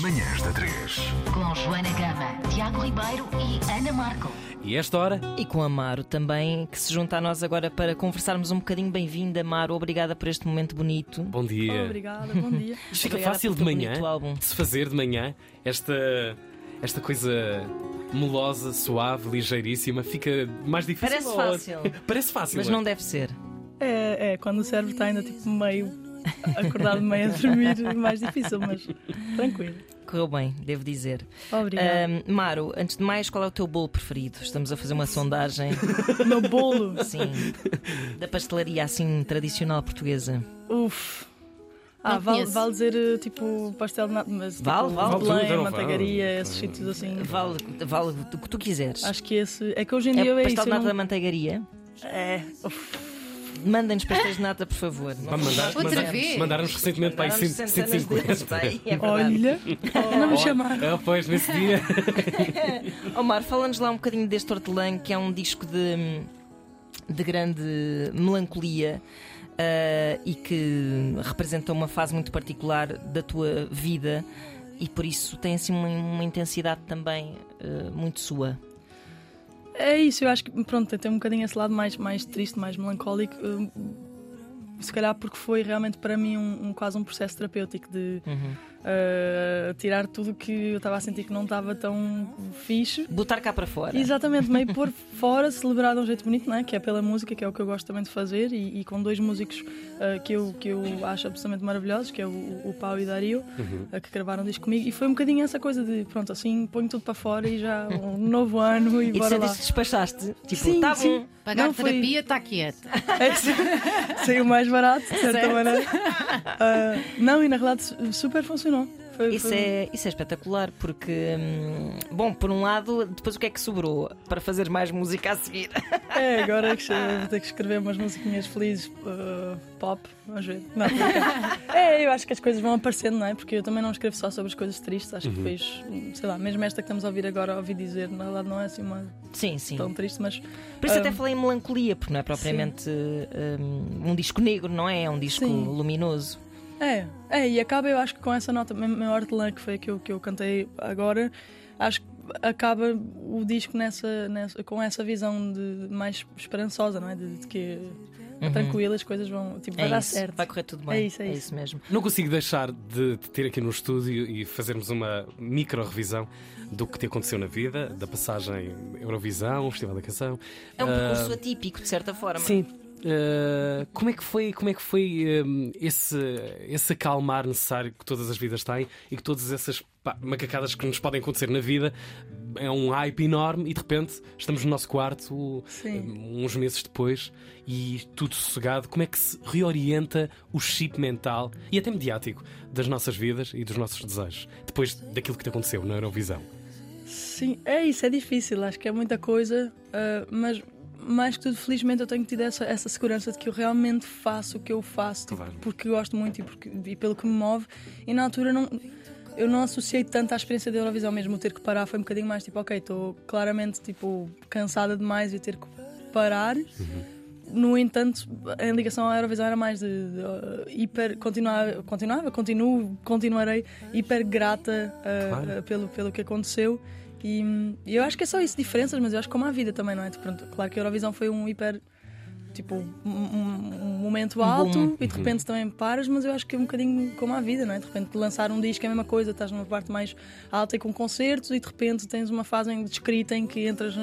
Manhãs da 3. Com Joana Gama, Tiago Ribeiro e Ana Marco. E esta hora, E com a Amaro também, que se junta a nós agora para conversarmos um bocadinho. Bem-vinda, Amaro. Obrigada por este momento bonito. bom dia. Obrigada, bom dia. Fica fácil de manhã, de se fazer de manhã, esta, esta coisa melosa, suave, ligeiríssima, fica mais difícil. Parece fácil. Parece fácil. Mas é? não deve ser. É, é, quando o cérebro está ainda tipo meio acordado, meio a dormir, mais difícil, mas tranquilo. Correu bem, devo dizer. Obrigada. Maro, antes de mais, qual é o teu bolo preferido? Estamos a fazer uma sondagem, O meu bolo, sim, da pastelaria assim tradicional portuguesa. uff. Ah, vale, vale dizer eh, tipo pastel de nata, mas tipo, Vale, vale. Vale tudo, Belém, não manteigaria, vale. esses sítios assim. Vale, vale o que tu quiseres. Acho que esse. É que hoje em é dia é pastel isso. de nata da não... manteigaria? É. uf. Mandem-nos pastéis de nata, por favor. Mandar- Outra mandar- vez? Mandaram-nos recentemente para aí Mandaram-nos 100 centenas deles, 150. pá, é. Olha, não me chamaram. Ah, pois, nesse dia. Omar, fala-nos lá um bocadinho deste Hortelã, que é um disco de, de grande melancolia ah, e que representa uma fase muito particular da tua vida e por isso tem assim uma, uma intensidade também ah, muito sua. É isso, eu acho que pronto, tem um bocadinho esse lado mais, mais triste, mais melancólico. hum, Se calhar porque foi realmente para mim um, um- quase um processo terapêutico de Uhum. Uh, tirar tudo que eu estava a sentir que não estava tão fixe. Botar cá para fora. Exatamente, meio pôr fora, celebrar de um jeito bonito, não é? que é pela música, que é o que eu gosto também de fazer, e, e com dois músicos uh, que, eu, que eu acho absolutamente maravilhosos, que é o, o Pau e o Dario, uh, que gravaram disco comigo, e foi um bocadinho essa coisa de, pronto, assim, ponho tudo para fora e já um novo ano e, E bora lá. que despachaste? Tipo, Sim, tá sim. bom. Pagar Não, foi- terapia, está quieto. É, sim. Saiu mais barato, de certa maneira. Ah, não, e na realidade su- super funcionou. Foi, Isso foi- é, isso é espetacular porque, hum, bom, por um lado, depois o que é que sobrou para fazer mais música a seguir? É, agora que che- vou ter que escrever umas musiquinhas felizes, ah, pop, vamos ver. Não, é, eu acho que as coisas vão aparecendo, não é? Porque eu também não escrevo só sobre as coisas tristes, acho que depois, sei lá, mesmo esta que estamos a ouvir agora, ouvi dizer, na realidade não é assim uma Sim, sim. tão triste, mas Por isso até falei em melancolia, porque não é propriamente um, um disco negro, não é? É um disco Sim. luminoso. É, é, e acaba eu acho que com essa nota, a Hortelã que foi a que eu, que eu cantei agora, acho que acaba o disco nessa, nessa, com essa visão de mais esperançosa, não é? De, de que é tranquilo, as coisas vão, tipo, vai é dar isso, certo. vai correr tudo bem. É isso, é isso. mesmo. Não consigo deixar de te ter aqui no estúdio e fazermos uma micro revisão do que te aconteceu na vida, da passagem Eurovisão, Festival da Canção. É um percurso atípico, de certa forma. Sim. Uh, como é que foi, como é que foi um, esse, esse acalmar necessário que todas as vidas têm e que todas essas pá, macacadas que nos podem acontecer na vida é um hype enorme e de repente estamos no nosso quarto um, uns meses depois e tudo sossegado. Como é que se reorienta o chip mental e até mediático das nossas vidas e dos nossos desejos depois daquilo que te aconteceu na Eurovisão? Sim, é isso, é difícil, acho que é muita coisa, ah, mas mais que tudo, felizmente, eu tenho tido essa, essa segurança de que eu realmente faço o que eu faço, tipo, Claro. porque gosto muito e, porque, e pelo que me move, e na altura não. Eu não associei tanto à experiência da Eurovisão mesmo, o ter que parar foi um bocadinho mais tipo, ok, estou claramente tipo, cansada demais e ter que parar. No entanto, em ligação à Eurovisão era mais de, de, uh, hiper. Continuava, continuava, continuo, continuarei hiper grata uh, Claro. uh, pelo, pelo que aconteceu. E, e eu acho que é só isso, diferenças, mas eu acho que como a vida também, não é? Pronto, claro que a Eurovisão foi um hiper. Tipo, um, um- momento alto e de repente também paras, mas eu acho que é um bocadinho como a vida, não é? De repente lançar um disco é a mesma coisa, estás numa parte mais alta e com concertos e de repente tens uma fase de escrita em que entras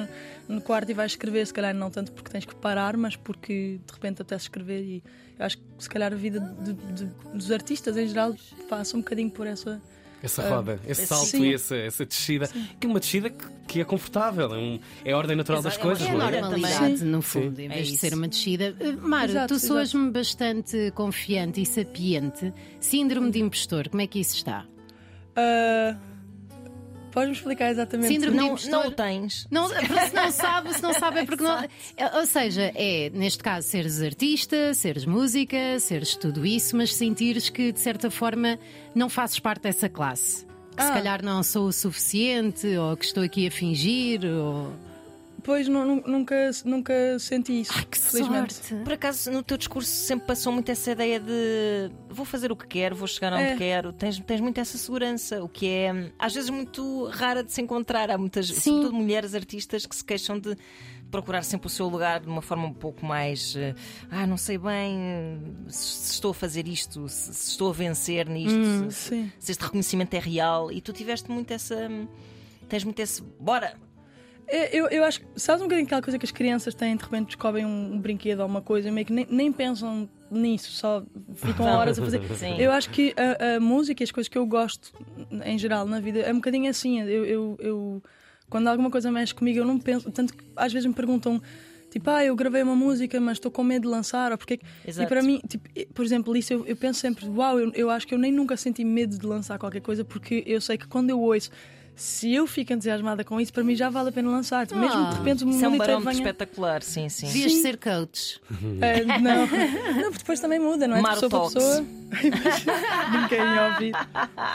no- quarto e vais escrever, se calhar não tanto porque tens que parar, mas porque de repente apetece escrever e eu acho que se calhar a vida de- de- dos artistas em geral passa um bocadinho por essa. Essa roda, esse salto sim. e essa, essa descida, que é uma descida que, que é confortável, é, um- é a ordem natural das Exato, é uma coisas, É a é? normalidade, Sim. no fundo, Sim. em É vez de isso. ser uma descida. Uh, Mário, Exato, tu soas-me bastante confiante e sapiente. Síndrome de impostor, como é que isso está? Ah, Podes-me explicar exatamente? Síndrome de Não, impostor. não o tens. Não, se não sabe, se não sabe é porque não. é, Ou seja, é neste caso seres artista, seres música, seres tudo isso, mas sentires que de certa forma não fazes parte dessa classe. Que se Ah. calhar não sou o suficiente, ou que estou aqui a fingir, ou. Pois nu- nu- nunca, nunca senti isso. Ai, que felizmente. sorte. Por acaso, no teu discurso sempre passou muito essa ideia de vou fazer o que quero, vou chegar onde É. quero. Tens, tens muito essa segurança, o que é às vezes muito rara de se encontrar. Há muitas, Sim. sobretudo mulheres artistas, que se queixam de procurar sempre o seu lugar de uma forma um pouco mais eh, ah, não sei bem eh, se estou a fazer isto, se, estou a vencer nisto, Hum, se, se este reconhecimento é real. E tu tiveste muito essa. Tens muito esse. Bora! É, Eu, eu acho que, sabes um bocadinho aquela coisa que as crianças têm, de repente descobrem um, um brinquedo ou uma coisa meio que nem, nem pensam nisso, só ficam horas a fazer. Sim. Eu acho que a, a música e as coisas que eu gosto em geral na vida é um bocadinho assim. Eu, eu, eu- quando alguma coisa mexe comigo, eu não penso. Tanto que às vezes me perguntam. Tipo, ah, eu gravei uma música, mas estou com medo de lançar, ou porque é que-" Exato. E para mim, tipo, por exemplo, isso eu, eu penso sempre, uau, eu, eu acho que eu nem nunca senti medo de lançar qualquer coisa, porque eu sei que quando eu ouço, se eu fico entusiasmada com isso, para mim já vale a pena lançar. Tipo, Mesmo de repente o Isso é um mundo barómetro venha. espetacular, sim, sim. Devias ser coach. É, não. não, porque depois também muda, não é? De Maro pessoa para pessoa. Ninguém ouve.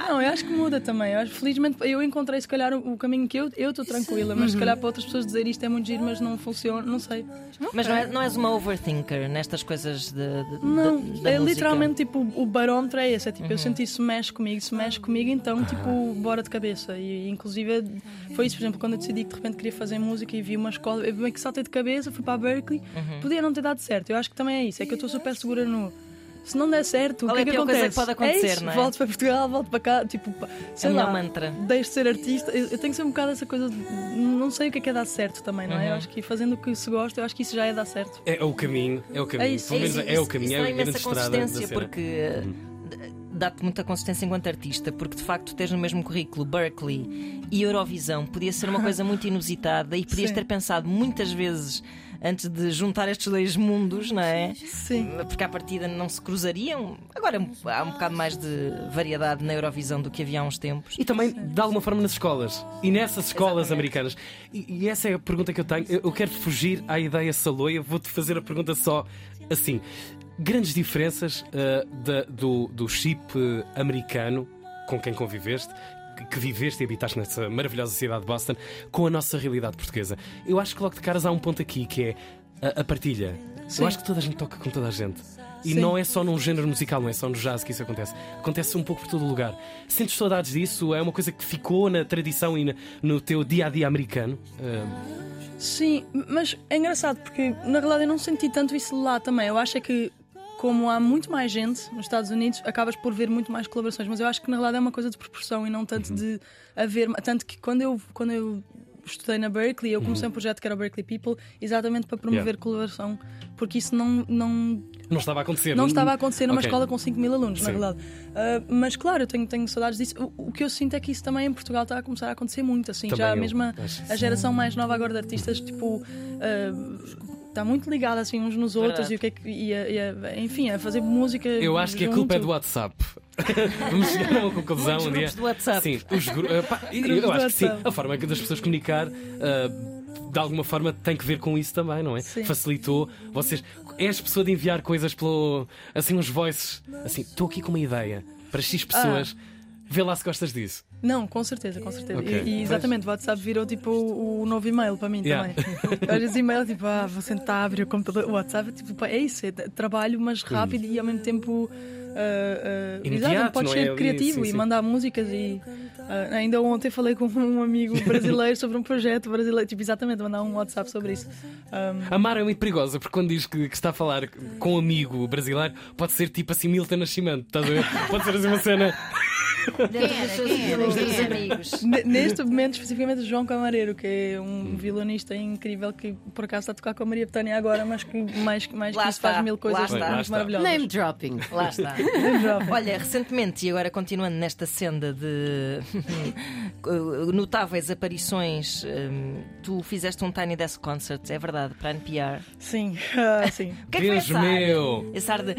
Não, eu acho que muda também. Eu acho, felizmente eu encontrei se calhar o, o caminho que eu eu estou tranquila, mas se calhar para outras pessoas dizer isto é muito giro, mas não funciona, não sei. Mas não, é, não és uma overthinker nestas coisas de, de- Não, da- da é? Uhum. literalmente tipo o barómetro é esse. É tipo, eu senti isso mexe comigo, se mexe comigo, então tipo, bora de cabeça. E inclusive foi isso, por exemplo, quando eu decidi que de repente queria fazer música e vi uma escola, eu meio que saltei de cabeça, fui para a Berkeley, Uhum. podia não ter dado certo. Eu acho que também é isso, é que eu estou super segura no. Se não der certo, Qual o é que é a que acontece? que pode acontecer, é isso, não é? Volto para Portugal, volto para cá, tipo, sei É lá, mantra. deixo de ser artista. Eu, eu tenho sempre um bocado essa coisa de não sei o que é que é dar certo também, não é? Uhum. Eu acho que fazendo o que se gosta, eu acho que isso já é dar certo. É o caminho, é o caminho. É isso, Pelo menos isso, é o isso- caminho, isso é grande imensa estrada da consistência, cena. porque eh, dá-te muita consistência enquanto artista, porque de facto tens no mesmo currículo Berkeley e Eurovisão. Podia ser uma coisa muito inusitada e podias Sim. ter pensado muitas vezes antes de juntar estes dois mundos, não é? Sim. Porque à partida não se cruzariam. Agora há um bocado mais de variedade na Eurovisão do que havia há uns tempos. E também, de alguma forma, nas escolas. E nessas escolas Exatamente. americanas. E, e essa é a pergunta que eu tenho. Eu, eu quero fugir à ideia saloia. Vou-te fazer a pergunta só assim. Grandes diferenças ah, da- do, do chip eh, americano com quem conviveste, que- viveste e habitaste nessa maravilhosa cidade de Boston, com a nossa realidade portuguesa. Eu acho que logo de caras há um ponto aqui que é a, a partilha. Sim. Eu acho que toda a gente toca com toda a gente. E Sim. não é só num género musical, não é só no jazz que isso acontece. Acontece um pouco por todo o lugar. Sentes saudades disso? É uma coisa que ficou na tradição e no teu dia a dia americano? Sim, mas é engraçado porque na realidade eu não senti tanto isso lá também. Eu acho é que, como há muito mais gente nos Estados Unidos, acabas por ver muito mais colaborações. Mas eu acho que na realidade é uma coisa de proporção e não tanto de haver. Tanto que quando eu, quando eu estudei na Berkeley, eu comecei um projeto que era o Berkeley People exatamente para promover Yeah. colaboração, porque isso não, não, não estava a acontecer. não estava a acontecer numa Ok. escola com 5 mil alunos, na Sim. verdade. Ah, mas claro, eu tenho, tenho saudades disso. O, o que eu sinto é que isso também em Portugal está a começar a acontecer muito. Assim, Também já a mesma acho. a geração mais nova agora de artistas, tipo. ah, Está muito ligada assim uns nos outros Verdade. e o que é que e a- e a- enfim, a fazer música. Eu acho que a culpa é do junto. WhatsApp. Vamos chegar a uma conclusão Muitos um dia. grupos do WhatsApp. Sim, os gru- eh, pá, eu, Grupos eu do acho que sim. A forma das pessoas comunicar. ah, de alguma forma tem que ver com isso também, não é? Sim. Facilitou. Vocês. És pessoa de enviar coisas pelo. Assim, uns voices. Assim, estou aqui com uma ideia para X pessoas. Vê lá se gostas disso. Não, com certeza, com certeza. Ok. E, e exatamente, o WhatsApp virou tipo o, o novo e-mail para mim Yeah. também. Às vezes e-mail, tipo, ah, vou sentar a abrir o computador. O WhatsApp, tipo, é isso, é trabalho, mas rápido e ao mesmo tempo. ah, ah, Imediato, pode é? ser Ali, criativo sim, e sim. mandar músicas e ah, ainda ontem falei com um amigo brasileiro sobre um projeto brasileiro, tipo exatamente, mandar um WhatsApp sobre isso. Um, A Mara é muito perigosa porque quando diz que, que está a falar com um amigo brasileiro, pode ser tipo assim Milton Nascimento, estás a ver? Pode ser assim uma cena. Dentro dos seus amigos. Ne- Neste momento, especificamente, o João Camareiro, que é um violonista incrível que por acaso está a tocar com a Maria Betânia agora, mas que mais, mais Lá que isso está, faz mil coisas maravilhosas. Name dropping. Lá está. Jovem. Olha, recentemente, e agora continuando nesta senda de notáveis aparições, hum, tu fizeste um Tiny Desk Concert, é verdade, para a NPR. Sim, ah, sim. O que é que foi Deus ar? meu! Esse ar de.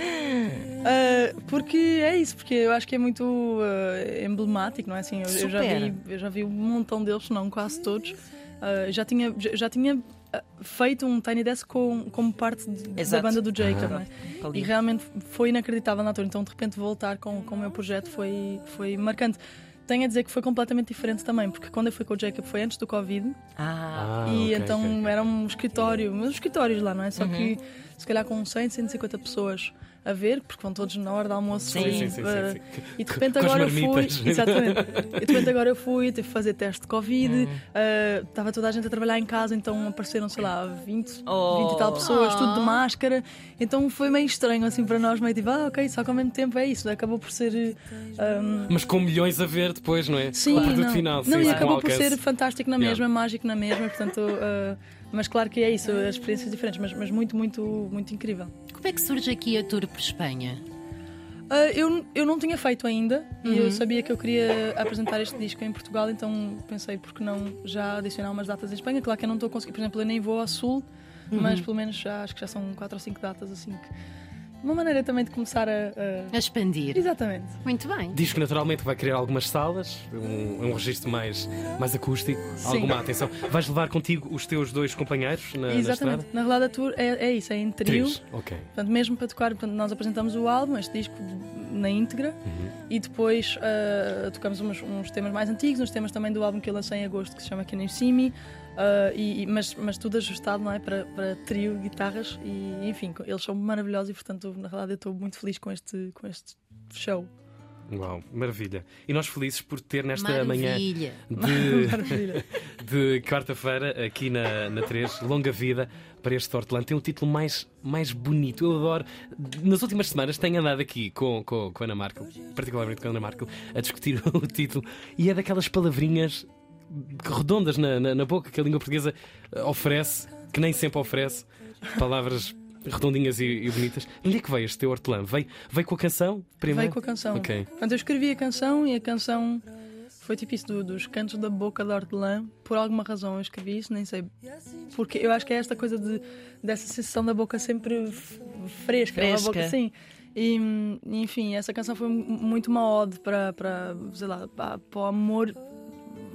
Ah, porque é isso, porque eu acho que é muito ah, emblemático, não é assim? Eu, eu já vi, eu já vi um montão deles, se não quase todos. Ah, já tinha, já, tinha ah, feito um Tiny Desk com, como parte de- da banda do Jacob, é? Ali. E realmente foi inacreditável na altura. Então, de repente, voltar com, com o meu projeto foi, foi marcante. tenho a dizer que foi completamente diferente também, porque quando eu fui com o Jacob foi antes do Covid Ah, Ah, e ok, então ok, ok. era um escritório, mas os escritórios lá, não é? Só Uhum. que se calhar com 100, 150 pessoas a ver, porque vão todos na hora do almoço. Sim, e, sim, sim, eh, sim, sim. E de repente agora eu fui. Exatamente. E de repente agora eu fui, tive que fazer teste de Covid, Hum. eh, estava toda a gente a trabalhar em casa, então apareceram, sei lá, 20, Oh. 20 e tal pessoas, Oh. tudo de máscara. Então foi meio estranho assim para nós, meio tipo, ah, ok, só que ao mesmo tempo é isso, acabou por ser. eh, um, Mas com milhões a ver depois, não é? Sim, o produto não. final. Não, sim, e acabou por ser fantástico na Yeah. mesma, mágico na mesma, portanto. uh, mas claro que é isso, as experiências diferentes, mas, mas muito, muito, muito incrível. Como é que surge aqui a tour Espanha? Uh, eu, eu não tinha feito ainda e eu sabia que eu queria apresentar este disco em Portugal, então pensei por que não já adicionar umas datas em Espanha. Claro que eu não estou a conseguir, por exemplo, eu nem vou ao Sul, mas pelo menos já, acho que já são quatro ou cinco datas assim. Que... Uma maneira também de começar a. a- A expandir. Exatamente. Muito bem. Diz que naturalmente vai criar algumas salas, um, um registro mais, mais acústico, Sim. alguma atenção. Vais levar contigo os teus dois companheiros na, na Exatamente. Na verdade, a tour é, é isso, é em trio. Ok. Portanto, mesmo para tocar, portanto, nós apresentamos o álbum, este disco na íntegra, e depois ah, tocamos uns, uns temas mais antigos, uns temas também do álbum que eu lancei em agosto, que se chama Can You See Me, ah, e, mas, mas tudo ajustado não é, para, para trio, guitarras, e enfim, eles são maravilhosos e, portanto, na verdade, eu estou muito feliz com este, com este show. Uau, maravilha. E nós felizes por ter nesta manhã Maravilha. de, Maravilha. de quarta-feira, aqui na, na 3, Longa Vida para este hortelã. Tem um título mais, mais bonito. Eu adoro. Nas últimas semanas tenho andado aqui com, com, com a Ana Markel, particularmente com a Ana Markel, a discutir o título. E é daquelas palavrinhas redondas na, na, na boca que a língua portuguesa eh, oferece, que nem sempre oferece. Palavras redondinhas e, e bonitas. De Onde é que veio este teu hortelã? Veio, veio com a canção? Primeiro? Veio com a canção. Ok. Portanto, eu escrevi a canção e a canção foi tipo isso, do- dos cantos da boca da hortelã. Por alguma razão eu escrevi isso, nem sei. Porque eu acho que é esta coisa de, dessa sensação da boca sempre fresca. é Fresca. boca, sim. E, enfim, essa canção foi mu- muito uma ode para, para, sei lá, para, para o amor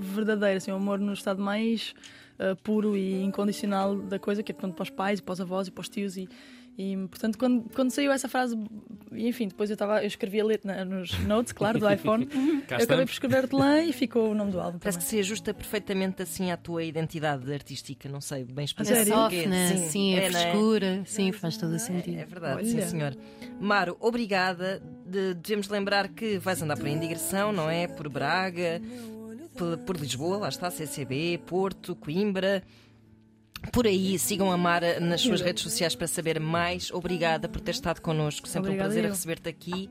verdadeiro, assim, o amor no estado mais uh, puro e incondicional da coisa, que é portanto, para os pais, e para os avós e para os tios. E, e portanto, quando, quando saiu essa frase, e, enfim, depois eu, tava, eu escrevi a letra nos notes, claro, do iPhone. Cá eu acabei por escrever hortelã e ficou o nome do álbum. Parece que também. se ajusta perfeitamente assim à tua identidade artística, não sei bem A explicar. sério? porquê. sofna, sim, a é, é? frescura, sim, faz todo o sentido. É verdade, Olha. sim senhor. Maro, obrigada. De- devemos lembrar que vais andar por aí em digressão, não é? Por Braga, por, Lisboa, lá está, CCB, Porto, Coimbra. Por aí, sigam a Mara nas suas redes sociais para saber mais. Obrigada por ter estado connosco. Sempre Obrigada um prazer receber-te aqui.